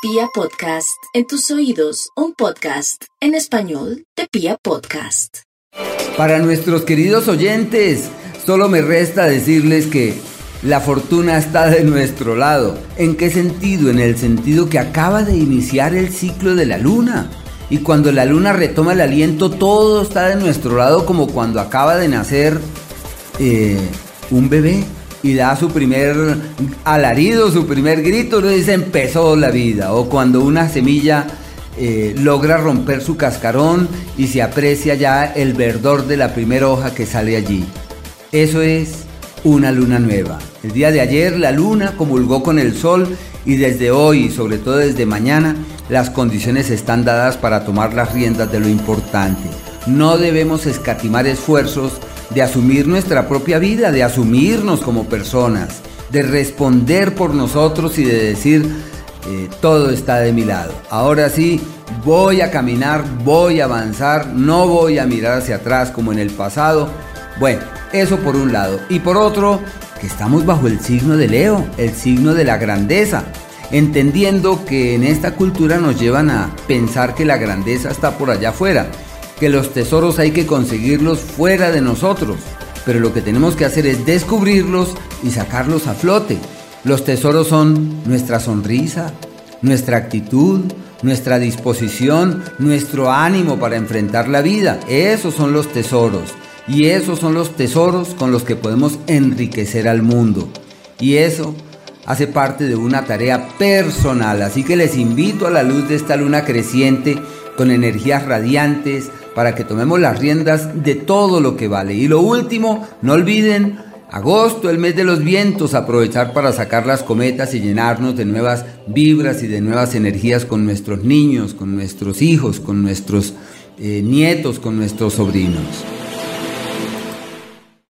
Pia Podcast, en tus oídos, un podcast en español de Pia Podcast. Para nuestros queridos oyentes, solo me resta decirles que la fortuna está de nuestro lado. ¿En qué sentido? En el sentido que acaba de iniciar el ciclo de la luna. Y cuando la luna retoma el aliento, todo está de nuestro lado como cuando acaba de nacer eh, un bebé y da su primer alarido, su primer grito, uno dice empezó la vida. O cuando una semilla eh, logra romper su cascarón y se aprecia ya el verdor de la primera hoja que sale allí. Eso es una luna nueva. El día de ayer la luna comulgó con el sol y desde hoy y sobre todo desde mañana las condiciones están dadas para tomar las riendas de lo importante. No debemos escatimar esfuerzos de asumir nuestra propia vida, de asumirnos como personas, de responder por nosotros y de decir, eh, todo está de mi lado. Ahora sí, voy a caminar, voy a avanzar, no voy a mirar hacia atrás como en el pasado. Bueno, eso por un lado. Y por otro, que estamos bajo el signo de Leo, el signo de la grandeza, entendiendo que en esta cultura nos llevan a pensar que la grandeza está por allá afuera que los tesoros hay que conseguirlos fuera de nosotros, pero lo que tenemos que hacer es descubrirlos y sacarlos a flote. Los tesoros son nuestra sonrisa, nuestra actitud, nuestra disposición, nuestro ánimo para enfrentar la vida. Esos son los tesoros. Y esos son los tesoros con los que podemos enriquecer al mundo. Y eso hace parte de una tarea personal. Así que les invito a la luz de esta luna creciente con energías radiantes para que tomemos las riendas de todo lo que vale. Y lo último, no olviden, agosto, el mes de los vientos, aprovechar para sacar las cometas y llenarnos de nuevas vibras y de nuevas energías con nuestros niños, con nuestros hijos, con nuestros eh, nietos, con nuestros sobrinos.